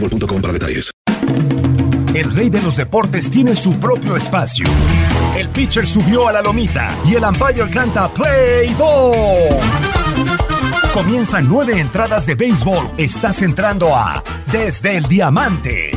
boostmobile.com para detalles. El rey de los deportes tiene su propio espacio. El pitcher subió a la lomita y el umpire canta Play Ball. Comienzan nueve entradas de béisbol. Estás entrando a Desde el Diamante.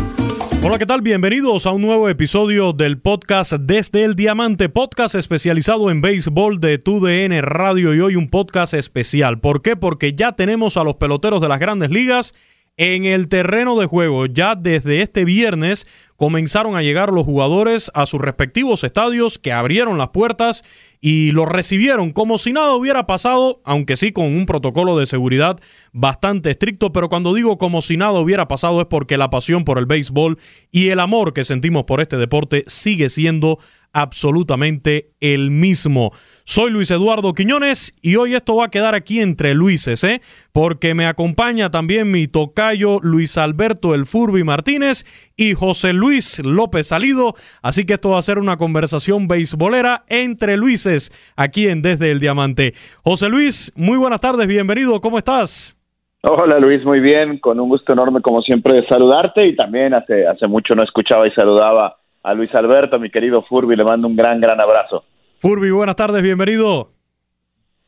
Hola, ¿qué tal? Bienvenidos a un nuevo episodio del podcast Desde el Diamante, podcast especializado en béisbol de TUDN Radio y hoy un podcast especial. ¿Por qué? Porque ya tenemos a los peloteros de las grandes ligas en el terreno de juego. Ya desde este viernes comenzaron a llegar los jugadores a sus respectivos estadios que abrieron las puertas y los recibieron como si nada hubiera pasado, aunque sí con un protocolo de seguridad bastante estricto, pero cuando digo como si nada hubiera pasado es porque la pasión por el béisbol y el amor que sentimos por este deporte sigue siendo absolutamente el mismo. Soy Luis Eduardo Quiñones y hoy esto va a quedar aquí entre Luises, ¿eh? Porque me acompaña también mi tocayo Luis Alberto El Furby Martínez y José Luis López Salido. Así que esto va a ser una conversación beisbolera entre Luises aquí en Desde el Diamante. José Luis, muy buenas tardes, bienvenido, ¿cómo estás? Hola Luis, muy bien, con un gusto enorme como siempre de saludarte y también hace, hace mucho no escuchaba y saludaba a Luis Alberto, mi querido Furby, le mando un gran, gran abrazo. Furby, buenas tardes, bienvenido.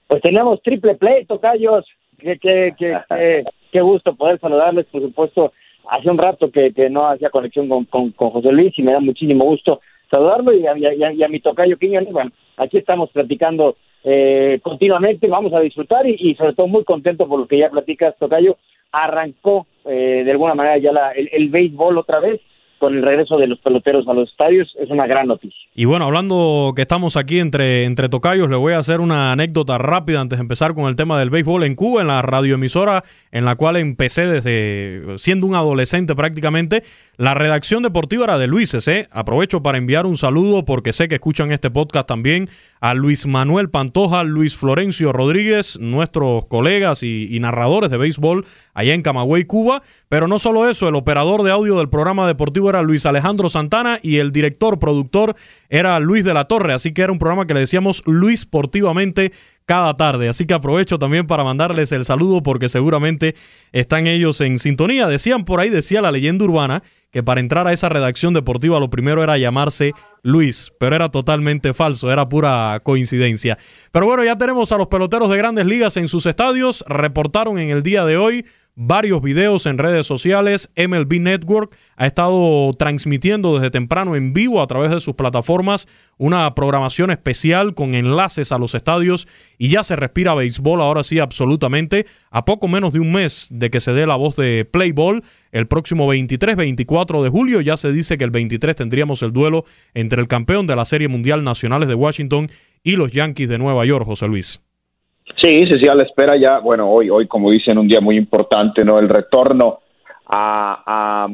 Pues tenemos triple play, tocayos. Qué, qué, qué, qué, qué gusto poder saludarles, por supuesto. Hace un rato que, que no hacía conexión con, con, con, José Luis y me da muchísimo gusto saludarlo y a, y a, y a mi tocayo Quiñones. Bueno, aquí estamos platicando eh, continuamente, vamos a disfrutar y, y, sobre todo muy contento por lo que ya platicas, tocayo. Arrancó eh, de alguna manera ya la, el, el béisbol otra vez con el regreso de los peloteros a los estadios es una gran noticia. Y bueno, hablando que estamos aquí entre, entre tocayos, le voy a hacer una anécdota rápida antes de empezar con el tema del béisbol en Cuba, en la radioemisora en la cual empecé desde siendo un adolescente prácticamente. La redacción deportiva era de Luises, ¿eh? Aprovecho para enviar un saludo porque sé que escuchan este podcast también a Luis Manuel Pantoja, Luis Florencio Rodríguez, nuestros colegas y, y narradores de béisbol allá en Camagüey, Cuba. Pero no solo eso, el operador de audio del programa deportivo era Luis Alejandro Santana y el director, productor era Luis de la Torre. Así que era un programa que le decíamos Luis Sportivamente cada tarde. Así que aprovecho también para mandarles el saludo porque seguramente están ellos en sintonía. Decían por ahí, decía la leyenda urbana, que para entrar a esa redacción deportiva lo primero era llamarse Luis, pero era totalmente falso, era pura coincidencia. Pero bueno, ya tenemos a los peloteros de grandes ligas en sus estadios, reportaron en el día de hoy varios videos en redes sociales. MLB Network ha estado transmitiendo desde temprano en vivo a través de sus plataformas una programación especial con enlaces a los estadios y ya se respira béisbol ahora sí absolutamente a poco menos de un mes de que se dé la voz de Play Ball. El próximo 23-24 de julio ya se dice que el 23 tendríamos el duelo entre el campeón de la Serie Mundial Nacionales de Washington y los Yankees de Nueva York, José Luis. Sí, sí, sí, a la espera ya, bueno, hoy, hoy como dicen, un día muy importante, ¿no? El retorno a,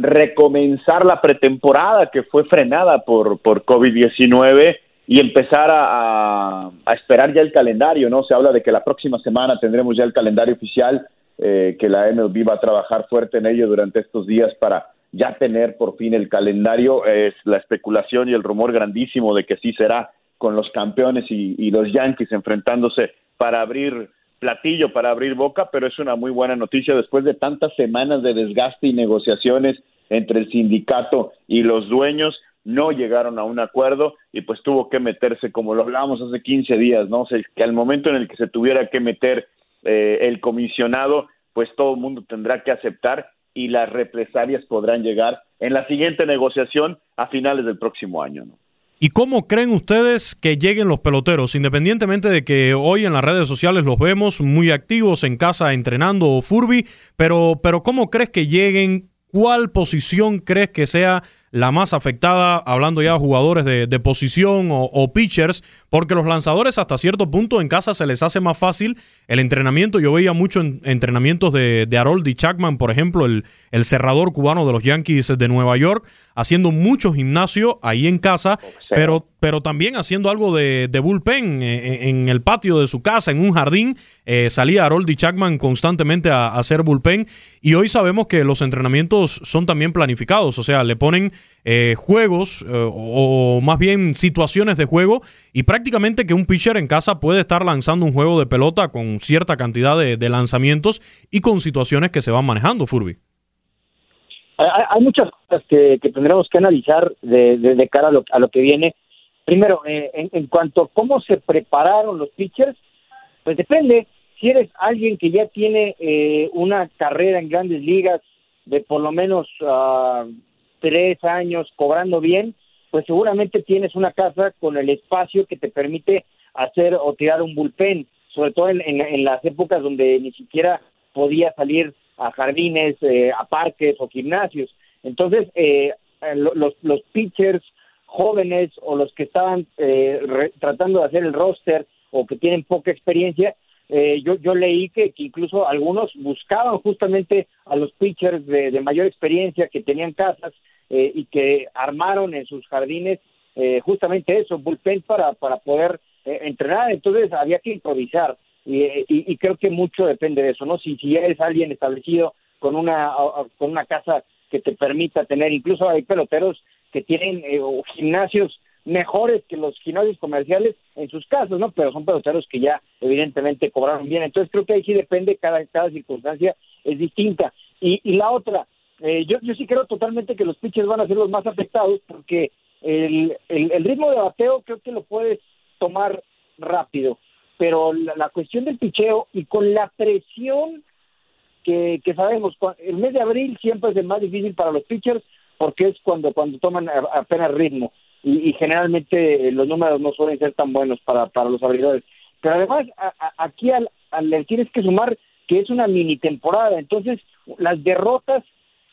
recomenzar la pretemporada que fue frenada por, por COVID-19 y empezar a, esperar ya el calendario, ¿no? Se habla de que la próxima semana tendremos ya el calendario oficial, eh, que la MLB va a trabajar fuerte en ello durante estos días para ya tener por fin el calendario. Es la especulación y el rumor grandísimo de que sí será con los campeones y, los Yankees enfrentándose para abrir platillo, para abrir boca, pero es una muy buena noticia después de tantas semanas de desgaste y negociaciones entre el sindicato y los dueños, no llegaron a un acuerdo y pues tuvo que meterse, como lo hablábamos hace 15 días, ¿no? sé que al momento en el que se tuviera que meter eh, el comisionado, pues todo el mundo tendrá que aceptar y las represalias podrán llegar en la siguiente negociación a finales del próximo año, ¿no? ¿Y cómo creen ustedes que lleguen los peloteros? Independientemente de que hoy en las redes sociales los vemos muy activos en casa entrenando Furby, pero, pero ¿cómo crees que lleguen? ¿Cuál posición crees que sea la más afectada, hablando ya de jugadores de, posición o, pitchers, porque los lanzadores hasta cierto punto en casa se les hace más fácil el entrenamiento. Yo veía mucho en, entrenamientos de, de Harold Chapman, por ejemplo, el, el cerrador cubano de los Yankees de Nueva York, haciendo mucho gimnasio ahí en casa, pero, pero también haciendo algo de, bullpen eh, eh, en, el patio de su casa, en un jardín. Eh, salía Harold Chapman constantemente a, a hacer bullpen y hoy sabemos que los entrenamientos son también planificados, o sea, le ponen eh, juegos eh, o, más bien situaciones de juego y prácticamente que un pitcher en casa puede estar lanzando un juego de pelota con cierta cantidad de, lanzamientos y con situaciones que se van manejando, Furby. Hay, muchas cosas que, tendremos que analizar de, cara a lo, que viene. Primero, eh, en, cuanto a cómo se prepararon los pitchers, pues depende. Si eres alguien que ya tiene una carrera en grandes ligas de por lo menos uh, tres años cobrando bien, pues seguramente tienes una casa con el espacio que te permite hacer o tirar un bullpen, sobre todo en, las épocas donde ni siquiera podía salir a jardines, eh, a parques o gimnasios. Entonces, eh, los, los pitchers jóvenes o los que estaban eh, tratando de hacer el roster o que tienen poca experiencia, yo, yo leí que, incluso algunos buscaban justamente a los pitchers de, de mayor experiencia que tenían casas eh, y que armaron en sus jardines eh, justamente eso, bullpen para, para poder eh, entrenar, entonces había que improvisar y, y, creo que mucho depende de eso, ¿no? Si, si eres alguien establecido con una, con una casa que te permita tener, incluso hay peloteros que tienen gimnasios mejores que los gimnasios comerciales en sus casos, ¿no? Pero son peloteros que ya evidentemente cobraron bien. Entonces creo que ahí sí depende, cada, cada circunstancia es distinta. Y, y la otra, eh, yo, yo sí creo totalmente que los pitchers van a ser los más afectados porque el, el, ritmo de bateo creo que lo puedes tomar rápido, pero la, cuestión del picheo y con la presión que, que sabemos, el mes de abril siempre es el más difícil para los pitchers porque es cuando, cuando toman apenas ritmo y, generalmente los números no suelen ser tan buenos para, para los abridores. Pero además aquí al, al, tienes que sumar que es una mini temporada, entonces las derrotas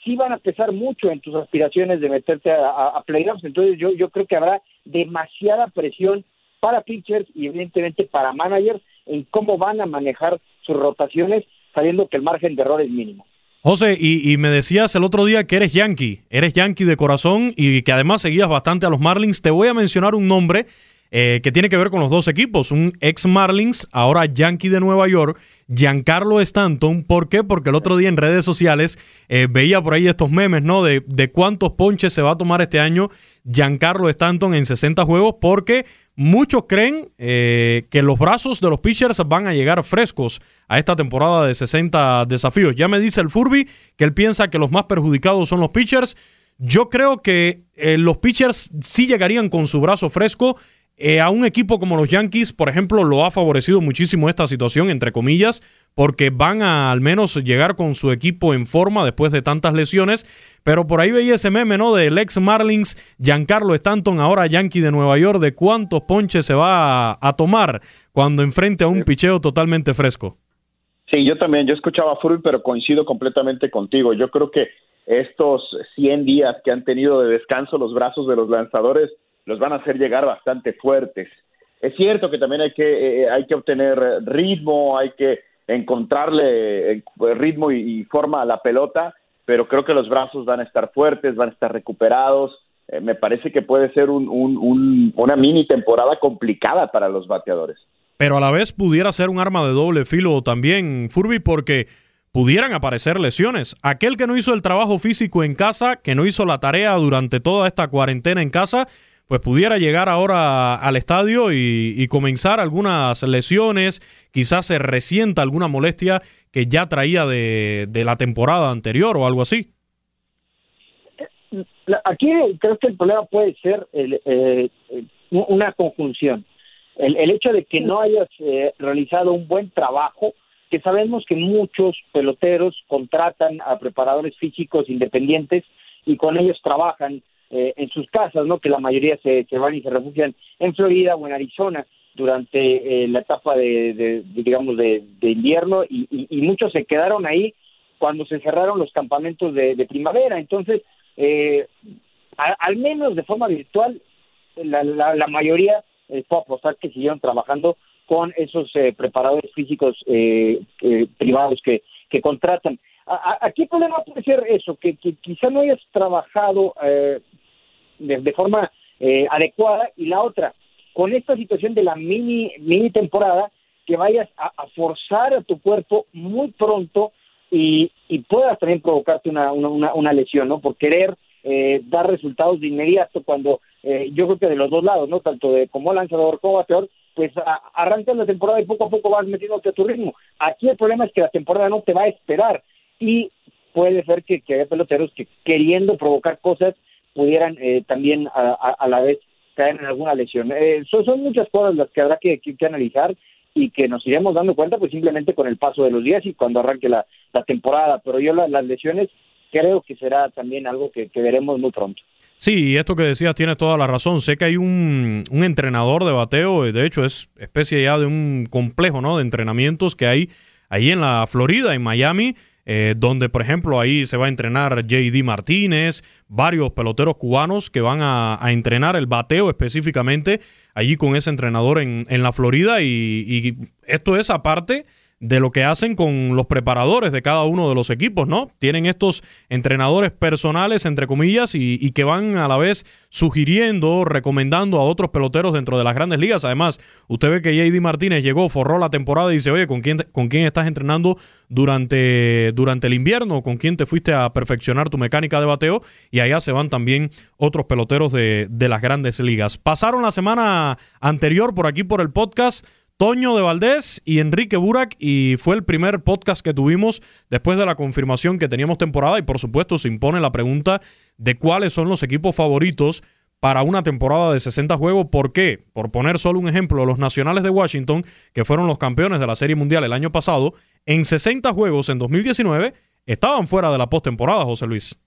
sí van a pesar mucho en tus aspiraciones de meterte a, playoffs. Entonces yo, yo creo que habrá demasiada presión para pitchers y evidentemente para managers en cómo van a manejar sus rotaciones sabiendo que el margen de error es mínimo. José, y, me decías el otro día que eres yankee, eres yankee de corazón y que además seguías bastante a los Marlins. Te voy a mencionar un nombre eh, que tiene que ver con los dos equipos. Un ex Marlins, ahora Yankee de Nueva York, Giancarlo Stanton. ¿Por qué? Porque el otro día en redes sociales eh, veía por ahí estos memes, ¿no? De, cuántos ponches se va a tomar este año Giancarlo Stanton en 60 juegos, porque muchos creen eh, que los brazos de los pitchers van a llegar frescos a esta temporada de 60 desafíos. Ya me dice el Furby que él piensa que los más perjudicados son los pitchers. Yo creo que los pitchers sí llegarían con su brazo fresco Eh, a un equipo como los Yankees, por ejemplo, lo ha favorecido muchísimo esta situación, entre comillas, porque van a al menos llegar con su equipo en forma después de tantas lesiones. Pero por ahí veía ese meme, ¿no? Del ex Marlins, Giancarlo Stanton, ahora Yankee de Nueva York, de cuántos ponches se va a, tomar cuando enfrente a un picheo totalmente fresco. Sí, yo también, yo escuchaba a Furby, pero coincido completamente contigo. Yo creo que estos 100 días que han tenido de descanso los brazos de los lanzadores los van a hacer llegar bastante fuertes. Es cierto que también hay que, eh, hay que obtener ritmo, hay que encontrarle eh, ritmo y, forma a la pelota, pero creo que los brazos van a estar fuertes, van a estar recuperados. Eh, me parece que puede ser un, una mini temporada complicada para los bateadores. Pero a la vez pudiera ser un arma de doble filo también, Furby, porque pudieran aparecer lesiones. Aquel que no hizo el trabajo físico en casa, que no hizo la tarea durante toda esta cuarentena en casa, pues pudiera llegar ahora al estadio y, comenzar algunas lesiones, quizás se resienta alguna molestia que ya traía de, la temporada anterior o algo así. Aquí creo que el problema puede ser eh, una conjunción. El, hecho de que no hayas eh, realizado un buen trabajo, que sabemos que muchos peloteros contratan a preparadores físicos independientes y con ellos trabajan eh, en sus casas, ¿no? Que la mayoría se, van y se refugian en Florida o en Arizona durante eh, la etapa de, digamos, de, invierno y, muchos se quedaron ahí cuando se cerraron los campamentos de, primavera. Entonces, eh, al menos de forma virtual, la, la, mayoría eh, puede apostar que siguieron trabajando con esos preparadores físicos privados que, que contratan. Aquí el problema puede ser eso, que, quizá no hayas trabajado eh, de, forma eh, adecuada y la otra, con esta situación de la mini, mini temporada, que vayas a, forzar a tu cuerpo muy pronto y, y puedas también provocarte una, una, una lesión, ¿no? Por querer eh, dar resultados de inmediato cuando eh, yo creo que de los dos lados, ¿no? Tanto de como lanzador como bateador, pues arrancas la temporada y poco a poco vas metiéndote a tu ritmo. Aquí el problema es que la temporada no te va a esperar y puede ser que, que haya peloteros que queriendo provocar cosas pudieran eh, también a, la vez caer en alguna lesión. Eh, son, muchas cosas las que habrá que, analizar y que nos iremos dando cuenta pues simplemente con el paso de los días y cuando arranque la, temporada. Pero yo las lesiones creo que será también algo que, veremos muy pronto. Sí, y esto que decías tienes toda la razón. Sé que hay un, un entrenador de bateo, de hecho es especie ya de un complejo ¿no? de entrenamientos que hay ahí en la Florida, en Miami, eh, donde por ejemplo ahí se va a entrenar JD Martínez, varios peloteros cubanos que van a, entrenar el bateo específicamente allí con ese entrenador en, en la Florida y, y esto es aparte de lo que hacen con los preparadores de cada uno de los equipos, ¿no? Tienen estos entrenadores personales, entre comillas, y, que van a la vez sugiriendo, recomendando a otros peloteros dentro de las grandes ligas. Además, usted ve que JD Martínez llegó, forró la temporada y dice, oye, ¿con quién, con quién estás entrenando durante, durante el invierno? ¿Con quién te fuiste a perfeccionar tu mecánica de bateo? Y allá se van también otros peloteros de, de las grandes ligas. Pasaron la semana anterior por aquí por el podcast Toño de Valdés y Enrique Burak y fue el primer podcast que tuvimos después de la confirmación que teníamos temporada y por supuesto se impone la pregunta de cuáles son los equipos favoritos para una temporada de 60 juegos. ¿Por qué? Por poner solo un ejemplo, los Nacionales de Washington, que fueron los campeones de la Serie Mundial el año pasado, en 60 juegos en 2019 estaban fuera de la postemporada, José Luis.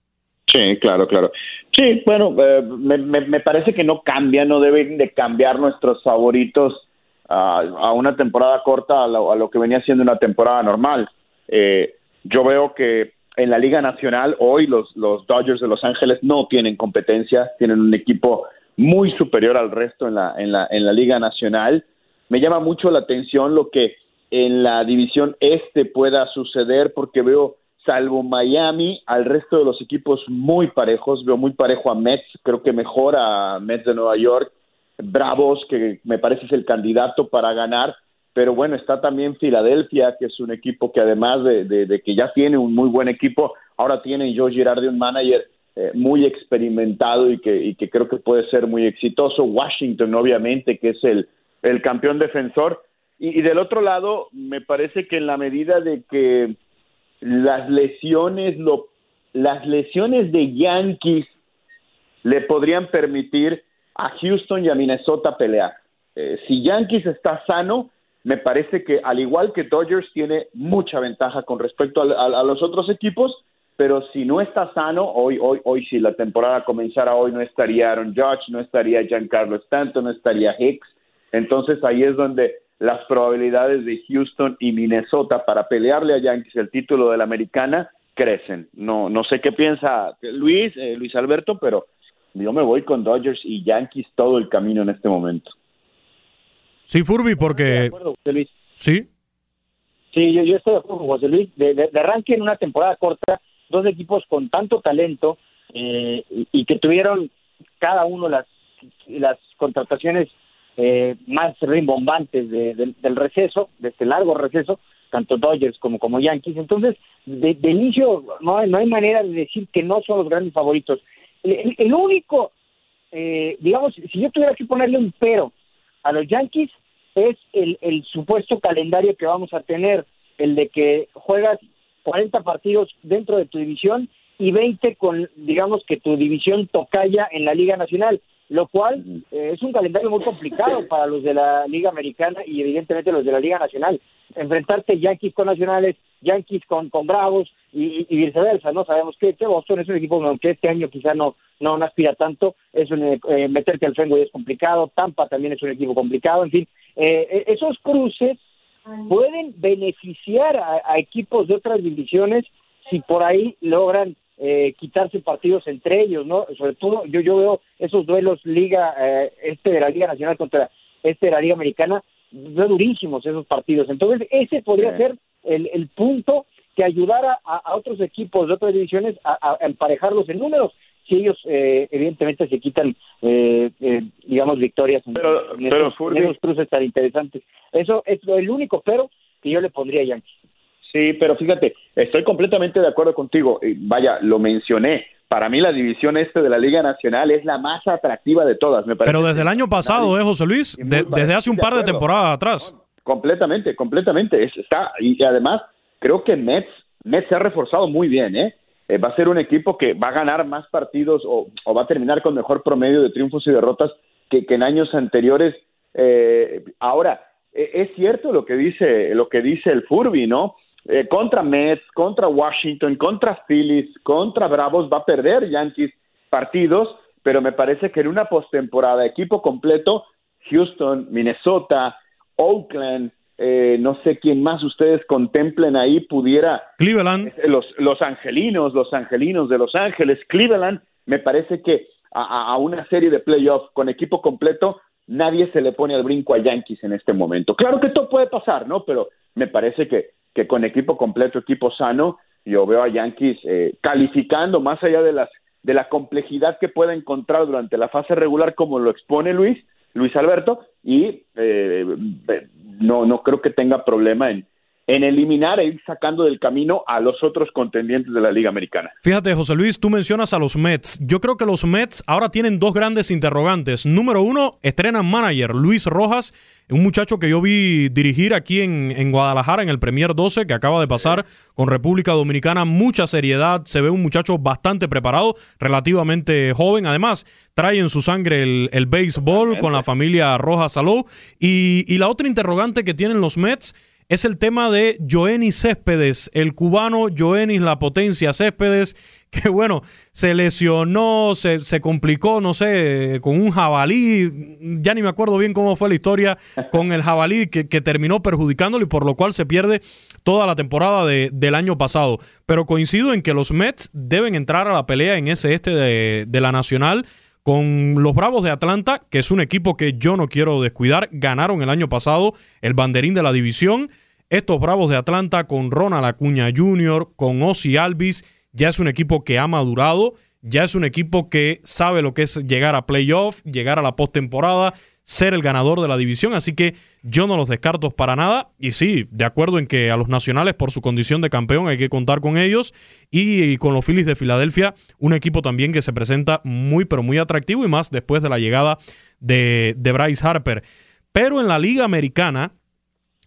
Sí, claro, claro. Sí, bueno, eh, me, parece que no cambia, no deben de cambiar nuestros favoritos a, una temporada corta a lo, que venía siendo una temporada normal. Eh, yo veo que en la Liga Nacional hoy los, los Dodgers de Los Ángeles no tienen competencia, tienen un equipo muy superior al resto en la, en la, en la Liga Nacional. Me llama mucho la atención lo que en la división este pueda suceder porque veo salvo Miami, al resto de los equipos muy parejos, veo muy parejo a Mets, creo que mejor a Mets de Nueva York, Bravos, que me parece es el candidato para ganar, pero bueno, está también Filadelfia, que es un equipo que además de, que ya tiene un muy buen equipo, ahora tiene Joe Girardi un manager eh, muy experimentado y que, que creo que puede ser muy exitoso. Washington, obviamente, que es el, el campeón defensor. Y, y del otro lado, me parece que en la medida de que las lesiones, lo, las lesiones de Yankees le podrían permitir a Houston y a Minnesota pelear. Eh, si Yankees está sano, me parece que al igual que Dodgers tiene mucha ventaja con respecto a, los otros equipos, pero si no está sano, hoy, hoy, hoy si la temporada comenzara hoy no estaría Aaron Judge, no estaría Giancarlo Stanton, no estaría Hicks, entonces ahí es donde las probabilidades de Houston y Minnesota para pelearle a Yankees el título de la americana crecen. No, no sé qué piensa Luis, eh, Luis Alberto, pero yo me voy con Dodgers y Yankees todo el camino en este momento. Sí, Furby, porque... Sí. Sí, yo, estoy de acuerdo con José Luis. De, arranque en una temporada corta, dos equipos con tanto talento eh, y, que tuvieron cada uno las, las contrataciones eh, más rimbombantes del receso, de este largo receso, tanto Dodgers como, como Yankees. Entonces, de, inicio no no hay manera de decir que no son los grandes favoritos. El, único, eh, digamos, si yo tuviera que ponerle un pero a los Yankees, es el, el supuesto calendario que vamos a tener, el de que juegas 40 partidos dentro de tu división y 20 con, digamos, que tu división tocaya en la Liga Nacional lo cual eh, es un calendario muy complicado para los de la Liga Americana y evidentemente los de la Liga Nacional. Enfrentarte Yankees con Nacionales, Yankees con, con Bravos y, viceversa, ¿no? Sabemos que, Boston es un equipo que este año quizá no, no, aspira tanto, es un, eh, meterte al Fenway es complicado, Tampa también es un equipo complicado, en fin, eh, esos cruces pueden beneficiar a equipos de otras divisiones si por ahí logran eh, quitarse partidos entre ellos, ¿no? Sobre todo yo, yo veo esos duelos liga, eh, este de la Liga Nacional contra este de la Liga Americana, veo durísimos esos partidos. Entonces ese podría ser el, el punto que ayudara a, otros equipos de otras divisiones a, emparejarlos en números si ellos eh, evidentemente se quitan eh, digamos victorias en, pero, esos, cruces tan interesantes eso es el único pero que yo le pondría a Yankees Sí, pero fíjate, estoy completamente de acuerdo contigo. Vaya, lo mencioné. Para mí la división este de la Liga Nacional es la más atractiva de todas. Me pero desde el año pasado, ¿eh, José Luis? desde hace un par de, temporadas atrás. completamente, completamente. está Y además, creo que Mets, Mets se ha reforzado muy bien, ¿eh? ¿eh? Va a ser un equipo que va a ganar más partidos o, va a terminar con mejor promedio de triunfos y derrotas que, en años anteriores. Eh, ahora, e, es cierto lo que dice, lo que dice el Furby, ¿no? Eh, contra Mets, contra Washington, contra Phillies, contra Bravos, va a perder Yankees partidos, pero me parece que en una postemporada, equipo completo, Houston, Minnesota, Oakland, eh, no sé quién más ustedes contemplen ahí, pudiera. Cleveland. Eh, los, los angelinos, los angelinos de Los Ángeles, Cleveland, me parece que a, a una serie de playoffs con equipo completo, nadie se le pone al brinco a Yankees en este momento. Claro que todo puede pasar, ¿no? Pero me parece que que con equipo completo, equipo sano, yo veo a Yankees eh, calificando más allá de las de la complejidad que pueda encontrar durante la fase regular, como lo expone Luis, Luis Alberto, y eh, no, no creo que tenga problema en, en eliminar e ir sacando del camino a los otros contendientes de la Liga Americana. Fíjate, José Luis, tú mencionas a los Mets. Yo creo que los Mets ahora tienen dos grandes interrogantes. Número uno, estrenan manager Luis Rojas, un muchacho que yo vi dirigir aquí en, en Guadalajara en el Premier 12, que acaba de pasar con República Dominicana. Mucha seriedad, se ve un muchacho bastante preparado, relativamente joven. Además, trae en su sangre el, el béisbol con la familia Rojas Salou. Y, y la otra interrogante que tienen los Mets es el tema de Joenis Céspedes, el cubano Joenis La Potencia Céspedes, que bueno, se lesionó, se, se, complicó, no sé, con un jabalí, ya ni me acuerdo bien cómo fue la historia con el jabalí que, terminó perjudicándolo y por lo cual se pierde toda la temporada de, del año pasado. Pero coincido en que los Mets deben entrar a la pelea en ese este de, de la Nacional con los Bravos de Atlanta, que es un equipo que yo no quiero descuidar, ganaron el año pasado el banderín de la división. Estos Bravos de Atlanta con Ronald Acuña Jr., con Ozzy Alvis, ya es un equipo que ha madurado, ya es un equipo que sabe lo que es llegar a playoff, llegar a la postemporada, ser el ganador de la división, así que yo no los descarto para nada. Y sí, de acuerdo en que a los nacionales, por su condición de campeón, hay que contar con ellos. Y, con los Phillies de Filadelfia, un equipo también que se presenta muy, pero muy atractivo y más después de la llegada de, Bryce Harper. Pero en la Liga Americana,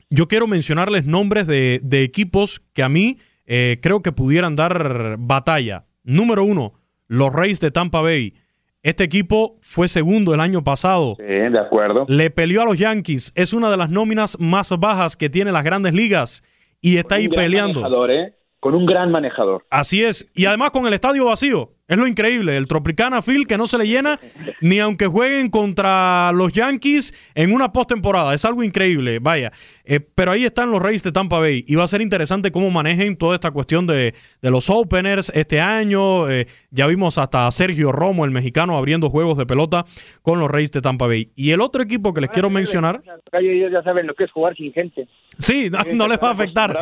yo quiero mencionarles nombres de, equipos que a mí eh, creo que pudieran dar batalla. Número uno, los Reyes de Tampa Bay. Este equipo fue segundo el año pasado. Sí, de acuerdo. Le peleó a los Yankees. Es una de las nóminas más bajas que tiene las grandes ligas y está ahí peleando. ¿eh? Con un gran manejador. Así es. Y además con el estadio vacío. Es lo increíble. El Tropicana Field que no se le llena ni aunque jueguen contra los Yankees en una postemporada. Es algo increíble. Vaya. Eh, pero ahí están los Reyes de Tampa Bay. Y va a ser interesante cómo manejen toda esta cuestión de, los openers este año. Eh, ya vimos hasta a Sergio Romo, el mexicano, abriendo juegos de pelota con los Reyes de Tampa Bay. Y el otro equipo que les quiero mencionar. Ellos ya saben lo que es jugar sin gente. Sí, no, les va a afectar.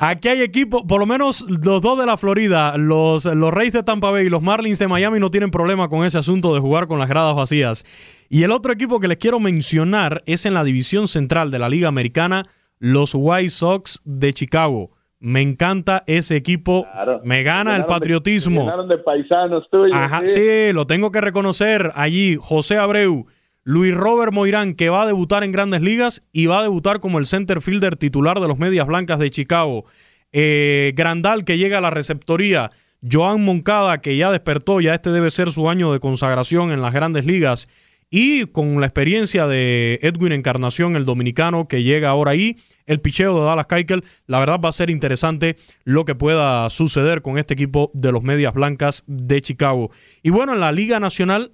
Aquí hay equipos, por lo menos los dos de la Florida, los, los Reyes de Tampa Bay y los Marlins de Miami no tienen problema con ese asunto de jugar con las gradas vacías. Y el otro equipo que les quiero mencionar es en la división central de la Liga Americana, los White Sox de Chicago. Me encanta ese equipo. Me gana el patriotismo. De, paisanos tuyos. Ajá, sí, lo tengo que reconocer. Allí, José Abreu, Luis Robert Moirán, que va a debutar en grandes ligas y va a debutar como el center fielder titular de los Medias Blancas de Chicago. Eh, Grandal, que llega a la receptoría. Joan Moncada, que ya despertó, ya este debe ser su año de consagración en las grandes ligas. Y con la experiencia de Edwin Encarnación, el dominicano, que llega ahora ahí, el picheo de Dallas Keuchel, la verdad va a ser interesante lo que pueda suceder con este equipo de los Medias Blancas de Chicago. Y bueno, en la Liga Nacional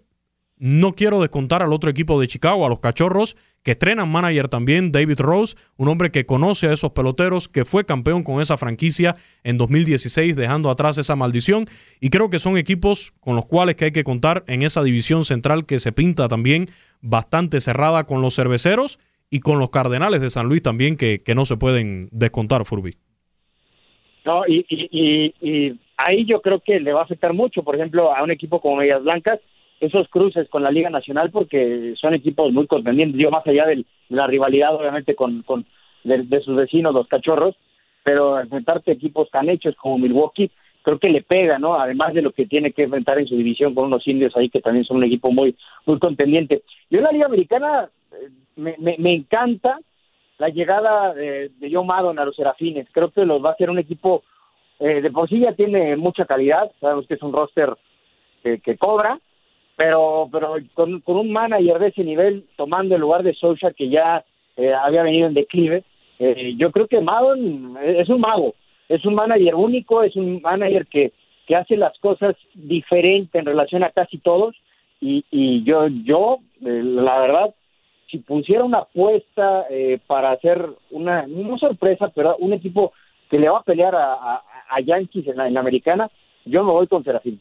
no quiero descontar al otro equipo de Chicago, a los Cachorros, que estrenan manager también, David Rose, un hombre que conoce a esos peloteros, que fue campeón con esa franquicia en 2016, dejando atrás esa maldición. Y creo que son equipos con los cuales que hay que contar en esa división central que se pinta también bastante cerrada con los cerveceros y con los Cardenales de San Luis también, que, que no se pueden descontar, Furby. No, y, y, y ahí yo creo que le va a afectar mucho, por ejemplo, a un equipo como Medias Blancas, esos cruces con la Liga Nacional porque son equipos muy contendientes, yo más allá de la rivalidad obviamente con, con de, sus vecinos los cachorros, pero enfrentarte equipos tan hechos como Milwaukee creo que le pega, ¿no? Además de lo que tiene que enfrentar en su división con unos indios ahí que también son un equipo muy muy contendiente. Yo en la Liga Americana eh, me, me, encanta la llegada de, de Joe Maddon a los Serafines. Creo que los va a hacer un equipo eh, de por sí ya tiene mucha calidad. Sabemos que es un roster que cobra, pero pero con, un manager de ese nivel tomando el lugar de Socha que ya eh, había venido en declive, eh, yo creo que Madon es un mago, es un manager único, es un manager que, que hace las cosas diferentes en relación a casi todos y, y yo, yo eh, la verdad, si pusiera una apuesta para hacer una, no sorpresa, pero un equipo que le va a pelear a, a, Yankees en la, en la americana, yo me voy con Serafín.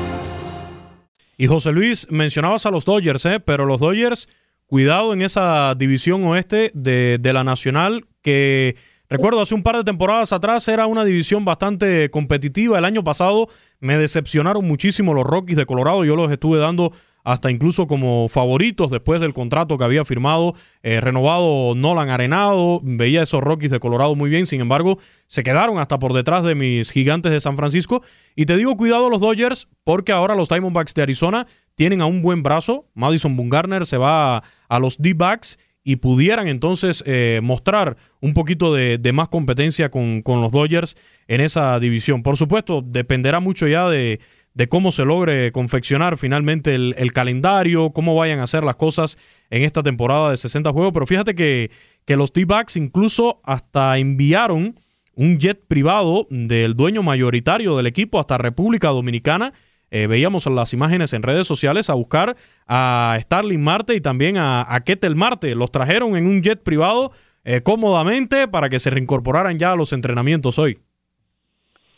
Y José Luis, mencionabas a los Dodgers, ¿eh? pero los Dodgers, cuidado en esa división oeste de, de la Nacional, que recuerdo hace un par de temporadas atrás era una división bastante competitiva. El año pasado me decepcionaron muchísimo los Rockies de Colorado. Yo los estuve dando hasta incluso como favoritos después del contrato que había firmado, eh, renovado Nolan Arenado, veía esos Rockies de Colorado muy bien, sin embargo, se quedaron hasta por detrás de mis gigantes de San Francisco. Y te digo, cuidado los Dodgers, porque ahora los Diamondbacks de Arizona tienen a un buen brazo, Madison Bumgarner se va a, los D-Backs y pudieran entonces eh, mostrar un poquito de, más competencia con, con los Dodgers en esa división. Por supuesto, dependerá mucho ya de de cómo se logre confeccionar finalmente el, calendario, cómo vayan a hacer las cosas en esta temporada de 60 juegos. Pero fíjate que, que los T-Backs incluso hasta enviaron un jet privado del dueño mayoritario del equipo hasta República Dominicana. Eh, veíamos las imágenes en redes sociales a buscar a Starling Marte y también a, a Ketel Marte. Los trajeron en un jet privado eh, cómodamente para que se reincorporaran ya a los entrenamientos hoy.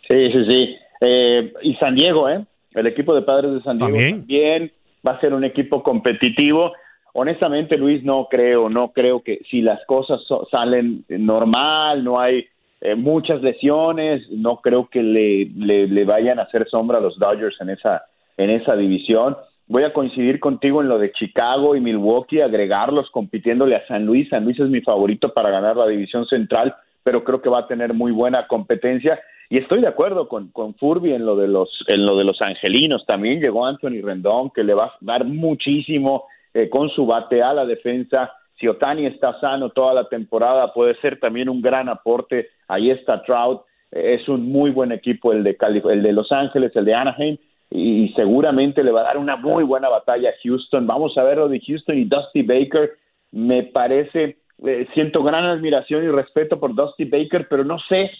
Sí, sí, sí. Eh, y San Diego, ¿eh? El equipo de Padres de San Diego también. va a ser un equipo competitivo. Honestamente, Luis, no creo, no creo que si las cosas salen normal, no hay eh, muchas lesiones, no creo que le, le, vayan a hacer sombra a los Dodgers en esa, en esa división. voy a coincidir contigo en lo de Chicago y Milwaukee, agregarlos compitiéndole a San Luis. San Luis es mi favorito para ganar la división central, pero creo que va a tener muy buena competencia. Y estoy de acuerdo con, con Furby en lo de los en lo de los angelinos. También llegó Anthony Rendón, que le va a dar muchísimo eh, con su bate a la defensa. Si Otani está sano toda la temporada, puede ser también un gran aporte. Ahí está Trout. es un muy buen equipo el de, el de Los Ángeles, el de Anaheim y seguramente le va a dar una muy buena batalla a Houston. Vamos a ver lo de Houston y Dusty Baker. Me parece, eh, siento gran admiración y respeto por Dusty Baker, pero no sé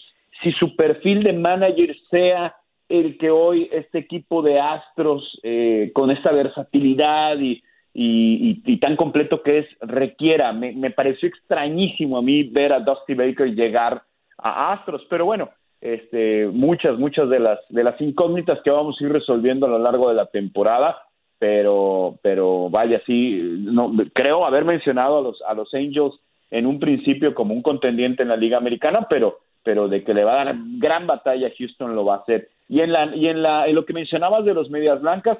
si su perfil de manager sea el que hoy este equipo de Astros, eh, con esta versatilidad y, y, tan completo que es, requiera. Me, me pareció extrañísimo a mí ver a Dusty Baker llegar a Astros, pero bueno, este, muchas, muchas de las, de las incógnitas que vamos a ir resolviendo a lo largo de la temporada, pero, pero vaya, sí, no, creo haber mencionado a los, a los Angels en un principio como un contendiente en la Liga Americana, pero, pero de que le va a dar gran batalla a Houston lo va a hacer. Y en la, y en la, en lo que mencionabas de los Medias Blancas,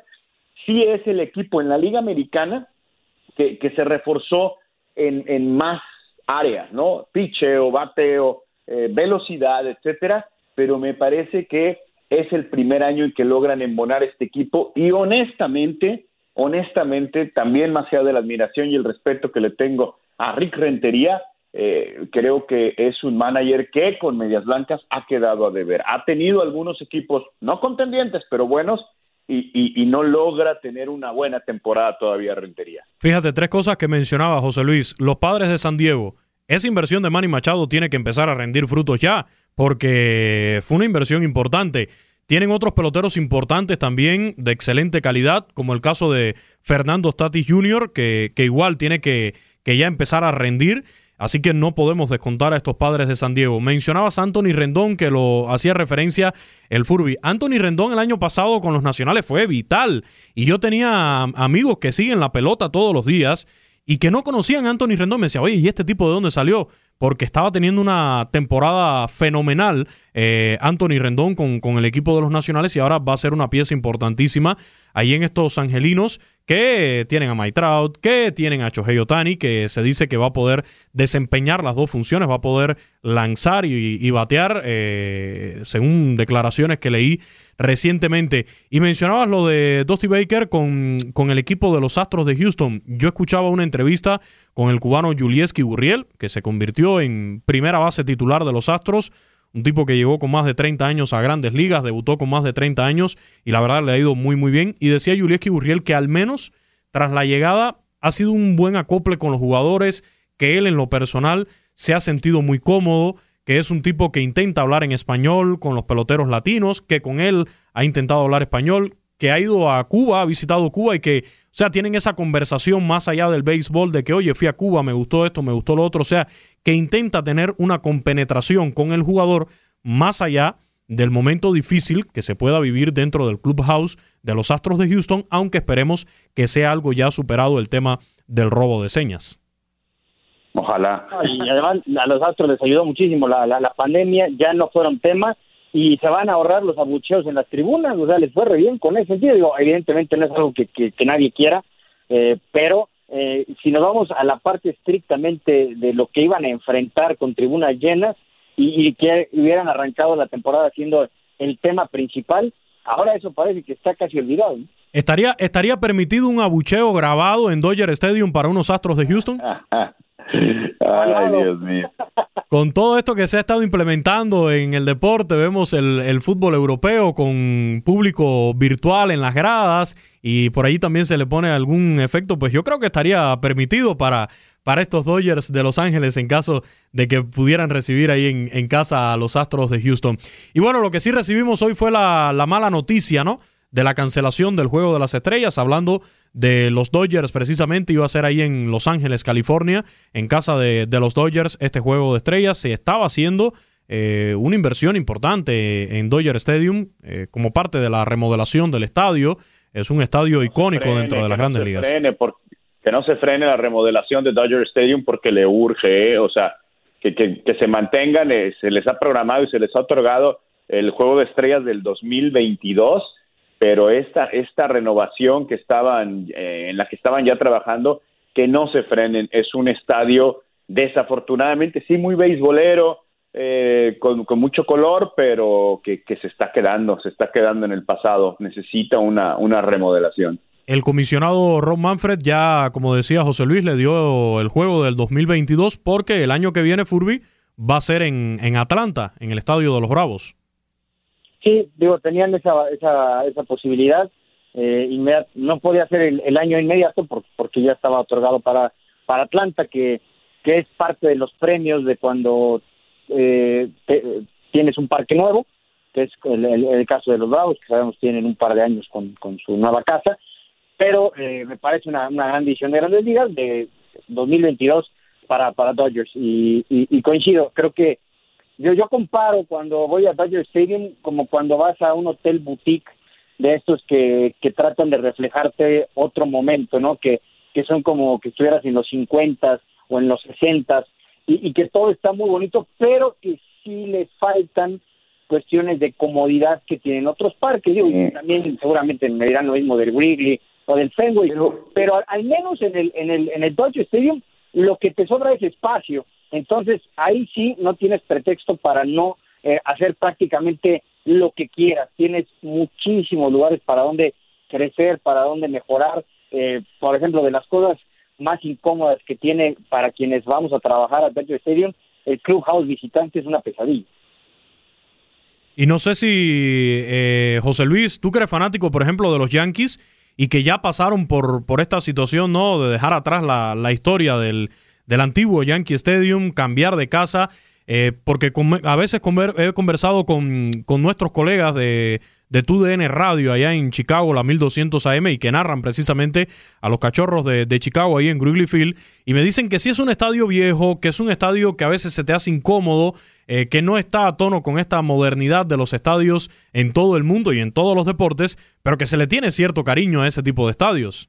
sí es el equipo en la Liga Americana que, que se reforzó en, en más áreas, ¿no? Picheo, bateo, eh, velocidad, etcétera, pero me parece que es el primer año en que logran embonar este equipo y honestamente, honestamente, también más allá de la admiración y el respeto que le tengo a Rick Rentería, eh, creo que es un manager que con Medias Blancas ha quedado a deber. Ha tenido algunos equipos no contendientes, pero buenos, y, no logra tener una buena temporada todavía Rentería. Fíjate, tres cosas que mencionaba José Luis. Los padres de San Diego. Esa inversión de Manny Machado tiene que empezar a rendir frutos ya porque fue una inversión importante. Tienen otros peloteros importantes también de excelente calidad, como el caso de Fernando Statis Jr., que, que igual tiene que, que, ya empezar a rendir. Así que no podemos descontar a estos padres de San Diego. Mencionabas a Anthony Rendón, que lo hacía referencia el Furby. Anthony Rendón el año pasado con los nacionales fue vital. Y yo tenía amigos que siguen la pelota todos los días y que no conocían a Anthony Rendón. Me decía, oye, ¿y este tipo de dónde salió? Porque estaba teniendo una temporada fenomenal eh, Anthony Rendón con, con, el equipo de los nacionales y ahora va a ser una pieza importantísima ahí en estos angelinos que tienen a Mike Trout, que tienen a Chohei Otani, que se dice que va a poder desempeñar las dos funciones, va a poder lanzar y, batear, eh, según declaraciones que leí recientemente. Y mencionabas lo de Dusty Baker con, con, el equipo de los Astros de Houston. Yo escuchaba una entrevista con el cubano Julieski Gurriel, que se convirtió en primera base titular de los Astros. Un tipo que llegó con más de 30 años a grandes ligas, debutó con más de 30 años y la verdad le ha ido muy muy bien. Y decía Julieski Gurriel que al menos tras la llegada ha sido un buen acople con los jugadores, que él en lo personal se ha sentido muy cómodo, que es un tipo que intenta hablar en español con los peloteros latinos, que con él ha intentado hablar español, que ha ido a Cuba, ha visitado Cuba y que, o sea, tienen esa conversación más allá del béisbol de que, oye, fui a Cuba, me gustó esto, me gustó lo otro, o sea, que intenta tener una compenetración con el jugador más allá del momento difícil que se pueda vivir dentro del clubhouse de los Astros de Houston, aunque esperemos que sea algo ya superado el tema del robo de señas. Ojalá. Y además a los Astros les ayudó muchísimo la, la, la pandemia, ya no fueron tema y se van a ahorrar los abucheos en las tribunas, o sea, les fue re bien con ese sentido. Digo, evidentemente no es algo que, que, nadie quiera, eh, pero eh, si nos vamos a la parte estrictamente de lo que iban a enfrentar con tribunas llenas y, que hubieran arrancado la temporada siendo el tema principal, ahora eso parece que está casi olvidado. ¿Estaría, ¿Estaría permitido un abucheo grabado en Dodger Stadium para unos Astros de Houston? Ay, Dios mío. Con todo esto que se ha estado implementando en el deporte, vemos el, fútbol europeo con público virtual en las gradas y por ahí también se le pone algún efecto, pues yo creo que estaría permitido para, para estos Dodgers de Los Ángeles en caso de que pudieran recibir ahí en, en casa a los Astros de Houston. Y bueno, lo que sí recibimos hoy fue la, la mala noticia, ¿no? De la cancelación del Juego de las Estrellas, hablando de los Dodgers precisamente iba a ser ahí en Los Ángeles, California, en casa de, los Dodgers este juego de estrellas. Se estaba haciendo eh, una inversión importante en Dodger Stadium eh, como parte de la remodelación del estadio. Es un estadio icónico dentro de las grandes ligas. que no se frene la remodelación de Dodger Stadium porque le urge, eh, o sea, que, que, que se mantengan, se les ha programado y se les ha otorgado el juego de estrellas del 2022 pero esta, esta renovación que estaban, eh, en la que estaban ya trabajando, que no se frenen, es un estadio desafortunadamente sí muy beisbolero, eh, con, mucho color, pero que, se está quedando, se está quedando en el pasado, necesita una, una remodelación. El comisionado Ron Manfred ya, como decía José Luis, le dio el juego del 2022 porque el año que viene Furby va a ser en, en Atlanta, en el estadio de los Bravos. Sí, digo, tenían esa, esa, esa posibilidad. Eh, no podía ser el, año inmediato porque, ya estaba otorgado para, para Atlanta, que, que es parte de los premios de cuando eh, tienes un parque nuevo, que es el, caso de los Bravos, que sabemos tienen un par de años con, con su nueva casa, pero eh, me parece una, una gran edición de Grandes Ligas de 2022 para, para Dodgers y coincido, creo que yo, yo comparo cuando voy a Dodger Stadium como cuando vas a un hotel boutique de estos que, que tratan de reflejarte otro momento, ¿no? Que, que son como que estuvieras en los 50 o en los 60 y, y que todo está muy bonito, pero que sí le faltan cuestiones de comodidad que tienen otros parques. Digo, y también seguramente me dirán lo mismo del Wrigley o del Fenway, pero, al menos en el, en el, en el Dodger Stadium lo que te sobra es espacio entonces, ahí sí no tienes pretexto para no eh, hacer prácticamente lo que quieras. Tienes muchísimos lugares para donde crecer, para donde mejorar. Eh, por ejemplo, de las cosas más incómodas que tiene para quienes vamos a trabajar a Dodger Stadium, el Clubhouse visitante es una pesadilla. Y no sé si, eh, José Luis, tú que eres fanático, por ejemplo, de los Yankees y que ya pasaron por, por esta situación, ¿no? De dejar atrás la, la historia del, del antiguo Yankee Stadium, cambiar de casa, eh, porque a veces he conversado con, nuestros colegas de, de TUDN Radio allá en Chicago, la 1200 AM, y que narran precisamente a los cachorros de, Chicago ahí en Wrigley Field, y me dicen que sí es un estadio viejo, que es un estadio que a veces se te hace incómodo, eh, que no está a tono con esta modernidad de los estadios en todo el mundo y en todos los deportes, pero que se le tiene cierto cariño a ese tipo de estadios.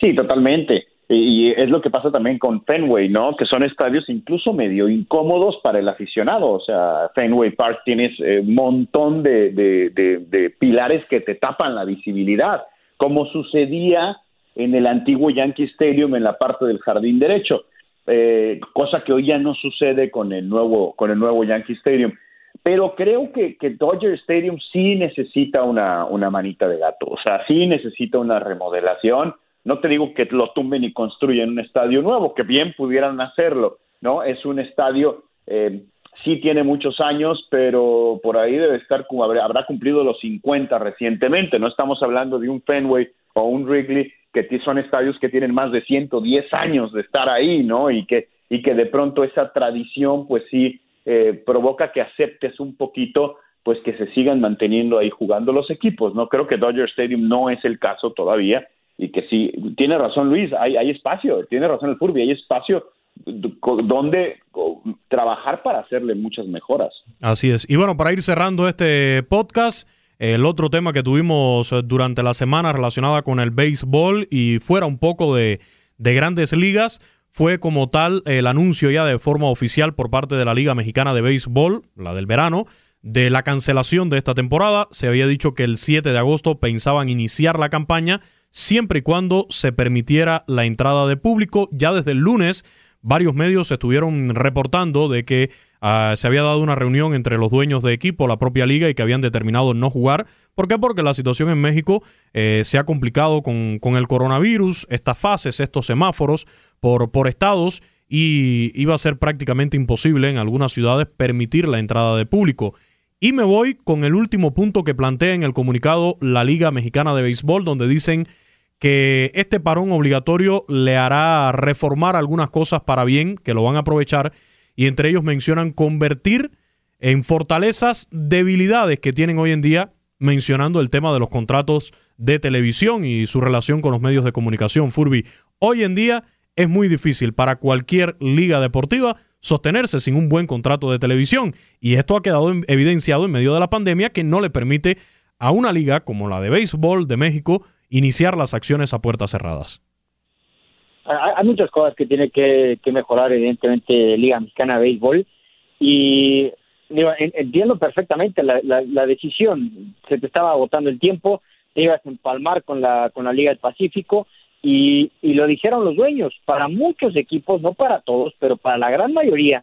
Sí, totalmente. Y es lo que pasa también con Fenway, ¿no? Que son estadios incluso medio incómodos para el aficionado. O sea, Fenway Park tienes un eh, montón de, de, pilares que te tapan la visibilidad, como sucedía en el antiguo Yankee Stadium en la parte del jardín derecho, eh, cosa que hoy ya no sucede con el nuevo, con el nuevo Yankee Stadium. Pero creo que, que Dodger Stadium sí necesita una, una manita de gato, o sea, sí necesita una remodelación no te digo que lo tumben y construyen un estadio nuevo, que bien pudieran hacerlo, ¿no? Es un estadio, eh, sí tiene muchos años, pero por ahí debe estar, habrá cumplido los 50 recientemente. No estamos hablando de un Fenway o un Wrigley, que son estadios que tienen más de 110 años de estar ahí, ¿no? Y que, y que de pronto esa tradición, pues sí, eh, provoca que aceptes un poquito pues que se sigan manteniendo ahí jugando los equipos, ¿no? Creo que Dodger Stadium no es el caso todavía, y que sí, tiene razón Luis, hay, hay espacio, tiene razón el Furby, hay espacio donde trabajar para hacerle muchas mejoras. Así es. Y bueno, para ir cerrando este podcast, el otro tema que tuvimos durante la semana relacionada con el béisbol y fuera un poco de, de grandes ligas, fue como tal el anuncio ya de forma oficial por parte de la Liga Mexicana de Béisbol, la del verano, de la cancelación de esta temporada. Se había dicho que el 7 de agosto pensaban iniciar la campaña siempre y cuando se permitiera la entrada de público. Ya desde el lunes varios medios estuvieron reportando de que ah, se había dado una reunión entre los dueños de equipo, la propia liga, y que habían determinado no jugar. ¿Por qué? Porque la situación en México eh, se ha complicado con, con, el coronavirus, estas fases, estos semáforos por, por estados, y iba a ser prácticamente imposible en algunas ciudades permitir la entrada de público. Y me voy con el último punto que plantea en el comunicado la Liga Mexicana de Béisbol, donde dicen que este parón obligatorio le hará reformar algunas cosas para bien, que lo van a aprovechar, y entre ellos mencionan convertir en fortalezas debilidades que tienen hoy en día, mencionando el tema de los contratos de televisión y su relación con los medios de comunicación. Furby, hoy en día es muy difícil para cualquier liga deportiva sostenerse sin un buen contrato de televisión, y esto ha quedado evidenciado en medio de la pandemia que no le permite a una liga como la de béisbol de México iniciar las acciones a puertas cerradas? Hay muchas cosas que tiene que, mejorar, evidentemente, Liga Mexicana de Béisbol. Y entiendo perfectamente la, la, decisión. Se te estaba agotando el tiempo, te ibas a empalmar con la, con la Liga del Pacífico y, y lo dijeron los dueños. Para muchos equipos, no para todos, pero para la gran mayoría,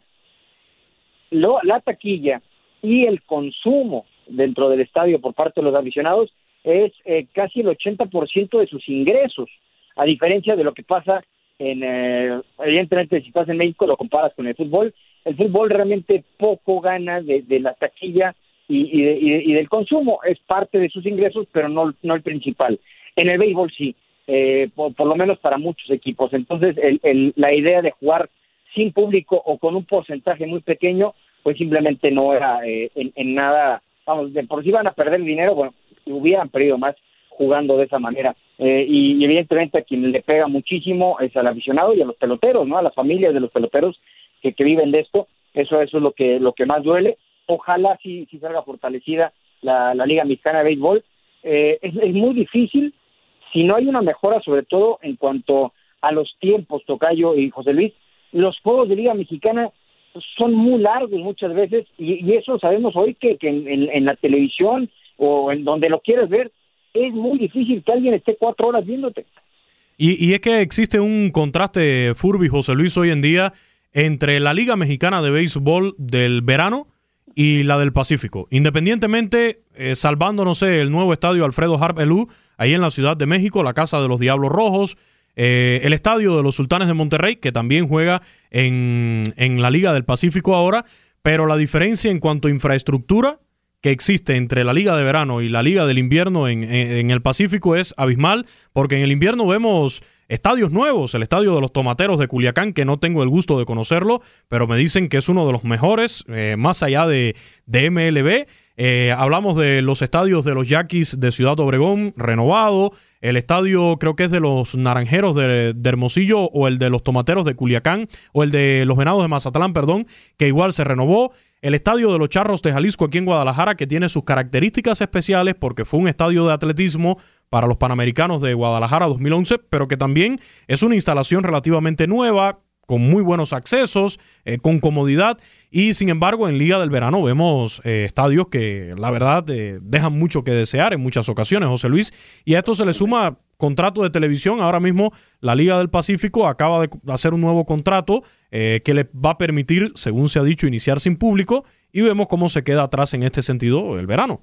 lo, la taquilla y el consumo dentro del estadio por parte de los aficionados es eh, casi el 80% de sus ingresos, a diferencia de lo que pasa en, eh, evidentemente si pasa en México lo comparas con el fútbol, el fútbol realmente poco gana de, la taquilla y, y, del consumo, es parte de sus ingresos, pero no, no el principal. En el béisbol sí, eh, por, lo menos para muchos equipos. Entonces, el, la idea de jugar sin público o con un porcentaje muy pequeño, pues simplemente no era eh, en, nada, vamos, de por si iban a perder dinero, bueno, hubieran perdido más jugando de esa manera. Eh, y, evidentemente a quien le pega muchísimo es al aficionado y a los peloteros, ¿no? A las familias de los peloteros que, que viven de esto. Eso, eso es lo que, lo que más duele. Ojalá si, si salga fortalecida la, Liga Mexicana de Béisbol. Eh, es, es muy difícil si no hay una mejora, sobre todo en cuanto a los tiempos, Tocayo y José Luis. Los juegos de Liga Mexicana son muy largos muchas veces y, y eso sabemos hoy que, que en, la televisión o en donde lo quieres ver es muy difícil que alguien esté cuatro horas viéndote. Y, y es que existe un contraste, Furby, José Luis, hoy en día entre la Liga Mexicana de Béisbol del verano y la del Pacífico. Independientemente, eh, salvando, no sé, el nuevo estadio Alfredo Harp Elú, ahí en la Ciudad de México, la Casa de los Diablos Rojos, eh, el estadio de los Sultanes de Monterrey, que también juega en, en la Liga del Pacífico ahora, pero la diferencia en cuanto a infraestructura que existe entre la Liga de Verano y la Liga del Invierno en, el Pacífico es abismal, porque en el invierno vemos estadios nuevos, el estadio de los Tomateros de Culiacán, que no tengo el gusto de conocerlo, pero me dicen que es uno de los mejores, eh, más allá de, de MLB. Eh, hablamos de los estadios de los Yaquis de Ciudad Obregón, renovado. El estadio creo que es de los Naranjeros de, Hermosillo o el de los Tomateros de Culiacán o el de los Venados de Mazatlán, perdón, que igual se renovó. El estadio de los Charros de Jalisco aquí en Guadalajara, que tiene sus características especiales porque fue un estadio de atletismo para los Panamericanos de Guadalajara 2011, pero que también es una instalación relativamente nueva, con muy buenos accesos, eh, con comodidad. Y sin embargo, en Liga del Verano vemos eh, estadios que la verdad eh, dejan mucho que desear en muchas ocasiones, José Luis. Y a esto se le suma contrato de televisión. Ahora mismo la Liga del Pacífico acaba de hacer un nuevo contrato que le va a permitir, según se ha dicho, iniciar sin público. Y vemos cómo se queda atrás en este sentido el verano.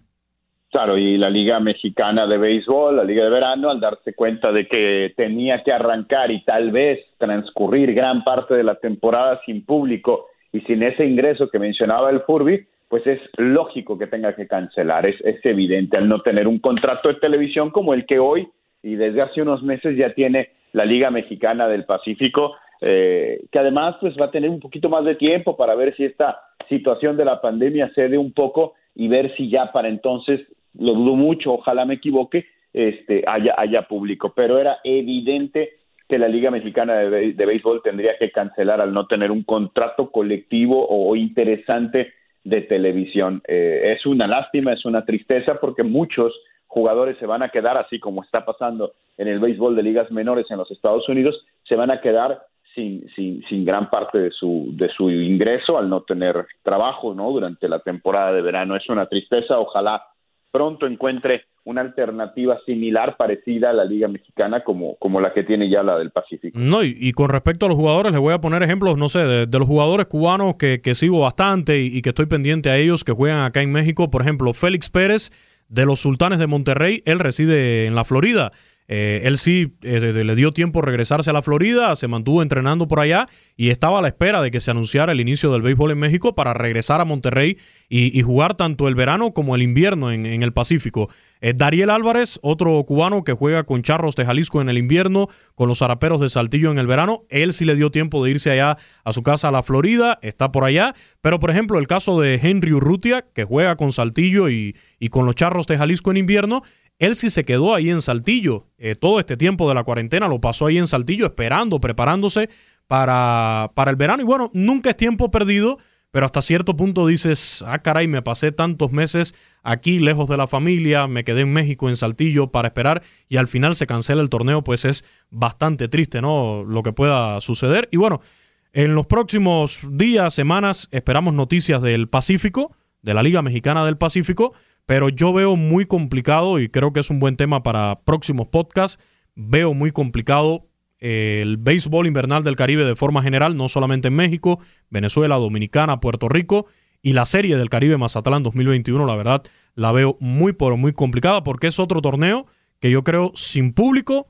Claro, y la Liga Mexicana de Béisbol, la Liga de Verano, al darse cuenta de que tenía que arrancar y tal vez transcurrir gran parte de la temporada sin público y sin ese ingreso que mencionaba el Furby, pues es lógico que tenga que cancelar. Es, es evidente al no tener un contrato de televisión como el que hoy y desde hace unos meses ya tiene la Liga Mexicana del Pacífico, eh, que además pues va a tener un poquito más de tiempo para ver si esta situación de la pandemia cede un poco y ver si ya para entonces lo dudo mucho, ojalá me equivoque, este, haya, haya público, pero era evidente que la Liga Mexicana de, Béisbol tendría que cancelar al no tener un contrato colectivo o, interesante de televisión. Eh, es una lástima, es una tristeza porque muchos jugadores se van a quedar, así como está pasando en el béisbol de ligas menores en los Estados Unidos, se van a quedar sin, sin, sin gran parte de su, de su ingreso al no tener trabajo ¿no? durante la temporada de verano. Es una tristeza, ojalá pronto encuentre una alternativa similar, parecida a la Liga Mexicana, como, como la que tiene ya la del Pacífico. No, y, con respecto a los jugadores, les voy a poner ejemplos, no sé, de, los jugadores cubanos que, que sigo bastante y, y, que estoy pendiente a ellos, que juegan acá en México. Por ejemplo, Félix Pérez, de los Sultanes de Monterrey, él reside en la Florida. Eh, él sí eh, le dio tiempo regresarse a la Florida, se mantuvo entrenando por allá y estaba a la espera de que se anunciara el inicio del béisbol en México para regresar a Monterrey y, jugar tanto el verano como el invierno en, el Pacífico. Eh, Dariel Álvarez, otro cubano que juega con Charros de Jalisco en el invierno, con los Zaraperos de Saltillo en el verano, él sí le dio tiempo de irse allá a su casa a la Florida, está por allá. Pero por ejemplo, el caso de Henry Urrutia, que juega con Saltillo y, y con los Charros de Jalisco en invierno, él sí se quedó ahí en Saltillo. Eh, todo este tiempo de la cuarentena lo pasó ahí en Saltillo, esperando, preparándose para, para el verano. Y bueno, nunca es tiempo perdido, pero hasta cierto punto dices, ah, caray, me pasé tantos meses aquí lejos de la familia, me quedé en México, en Saltillo, para esperar y al final se cancela el torneo, pues es bastante triste, ¿no? Lo que pueda suceder. Y bueno, En los próximos días, semanas, esperamos noticias del Pacífico, de la Liga Mexicana del Pacífico, pero yo veo muy complicado, y creo que es un buen tema para próximos podcasts, veo muy complicado eh, el béisbol invernal del Caribe de forma general, no solamente en México, Venezuela, Dominicana, Puerto Rico, y la serie del Caribe Mazatlán 2021, la verdad, la veo muy, pero muy complicada porque es otro torneo que yo creo sin público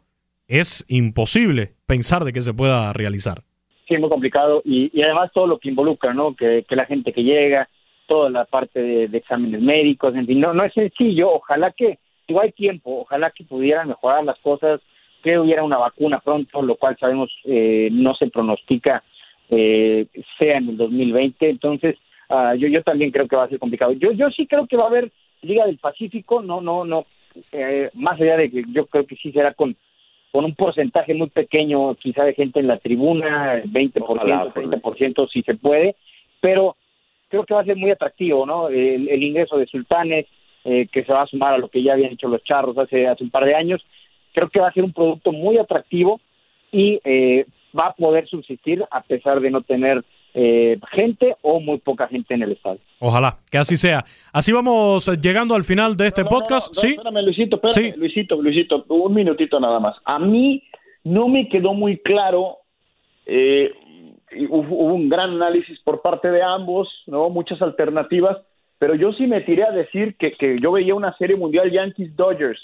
es imposible pensar de que se pueda realizar. Sí, muy complicado y, además todo lo que involucra, ¿no? Que, la gente que llega, toda la parte de, exámenes médicos, en fin, no, no es sencillo, ojalá que, igual hay tiempo, ojalá que pudieran mejorar las cosas, que hubiera una vacuna pronto, lo cual sabemos eh, no se pronostica eh, sea en el 2020, entonces uh, yo, yo también creo que va a ser complicado. Yo, yo sí creo que va a haber Liga del Pacífico, no, no, no, eh, más allá de que yo creo que sí será con, con un porcentaje muy pequeño, quizá de gente en la tribuna, 20%, 30% si se puede, pero creo que va a ser muy atractivo, ¿no? El, ingreso de Sultanes, eh, que se va a sumar a lo que ya habían hecho los charros hace, hace un par de años, creo que va a ser un producto muy atractivo y eh, va a poder subsistir a pesar de no tener eh, gente o muy poca gente en el estadio. Ojalá, que así sea. Así vamos llegando al final de este podcast. sí, espérame, Luisito, espérame, Luisito, Luisito, un minutito nada más. A mí no me quedó muy claro. Eh, hubo, un gran análisis por parte de ambos, no muchas alternativas, pero yo sí me tiré a decir que, que yo veía una serie mundial Yankees Dodgers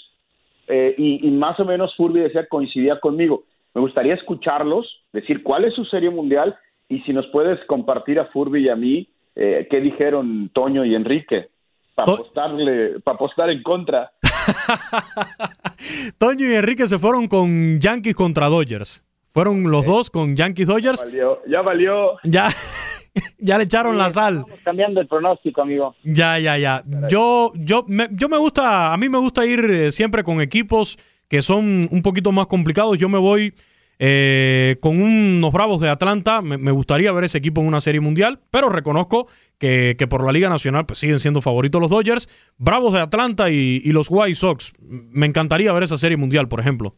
y, y, más o menos Furby decía coincidía conmigo. Me gustaría escucharlos, decir cuál es su serie mundial y si nos puedes compartir a Furby y a mí eh, qué dijeron Toño y Enrique para apostarle, para apostar en contra. Toño y Enrique se fueron con Yankees contra Dodgers. Fueron los dos con Yankees Dodgers. Ya valió. Ya Ya, le echaron la sal. Estamos cambiando el pronóstico, amigo. Ya, ya, ya. Yo, yo, me, yo me gusta, a mí me gusta ir eh, siempre con equipos que son un poquito más complicados. Yo me voy eh, con unos Bravos de Atlanta, me, gustaría ver ese equipo en una serie mundial, pero reconozco que, por la Liga Nacional pues, siguen siendo favoritos los Dodgers. Bravos de Atlanta y, los White Sox, me encantaría ver esa serie mundial, por ejemplo.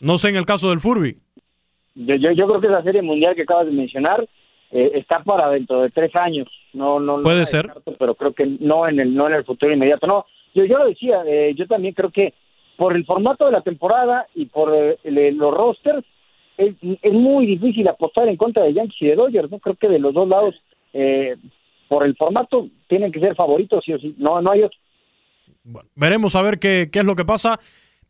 No sé en el caso del Furby. Yo, yo, creo que esa serie mundial que acabas de mencionar eh, está para dentro de tres años. No, no, Puede ser. pero creo que no en el, no en el futuro inmediato. No, yo, yo lo decía, eh, yo también creo que por el formato de la temporada y por eh, los rosters, es, muy difícil apostar en contra de Yankees y de Dodgers. No creo que de los dos lados, eh, por el formato, tienen que ser favoritos, sí o sí. No, no hay otro. Bueno, veremos a ver qué, qué es lo que pasa.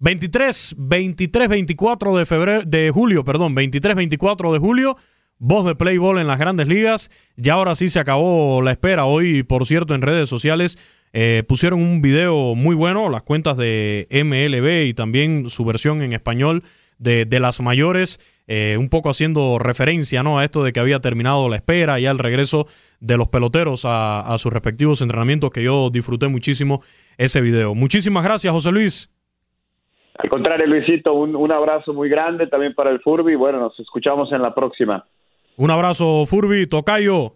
23, 23, 24 de febrero, de julio, perdón, 23, 24 de julio, voz de Playball en las grandes ligas. Ya ahora sí se acabó la espera. Hoy, por cierto, en redes sociales eh, pusieron un video muy bueno, las cuentas de MLB y también su versión en español de, las mayores, eh, un poco haciendo referencia ¿no? a esto de que había terminado la espera y al regreso de los peloteros a, sus respectivos entrenamientos, que yo disfruté muchísimo ese video. Muchísimas gracias, José Luis. Al contrario, Luisito, un, un abrazo muy grande también para el Furby. Bueno, nos escuchamos en la próxima. Un abrazo, Furby, Tocayo.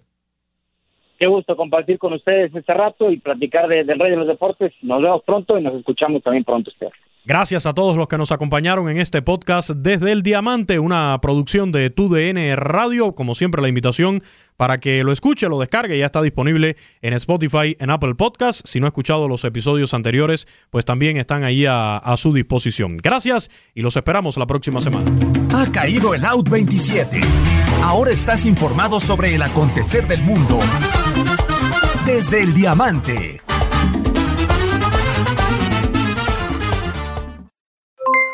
Qué gusto compartir con ustedes este rato y platicar del Rey de los Deportes. Nos vemos pronto y nos escuchamos también pronto, Esther. Gracias a todos los que nos acompañaron en este podcast desde el Diamante, una producción de TUDN Radio. Como siempre, la invitación para que lo escuche, lo descargue. Ya está disponible en Spotify, en Apple Podcast. Si no ha escuchado los episodios anteriores, pues también están ahí a, a su disposición. Gracias y los esperamos la próxima semana. Ha caído el Out 27. Ahora estás informado sobre el acontecer del mundo desde el Diamante.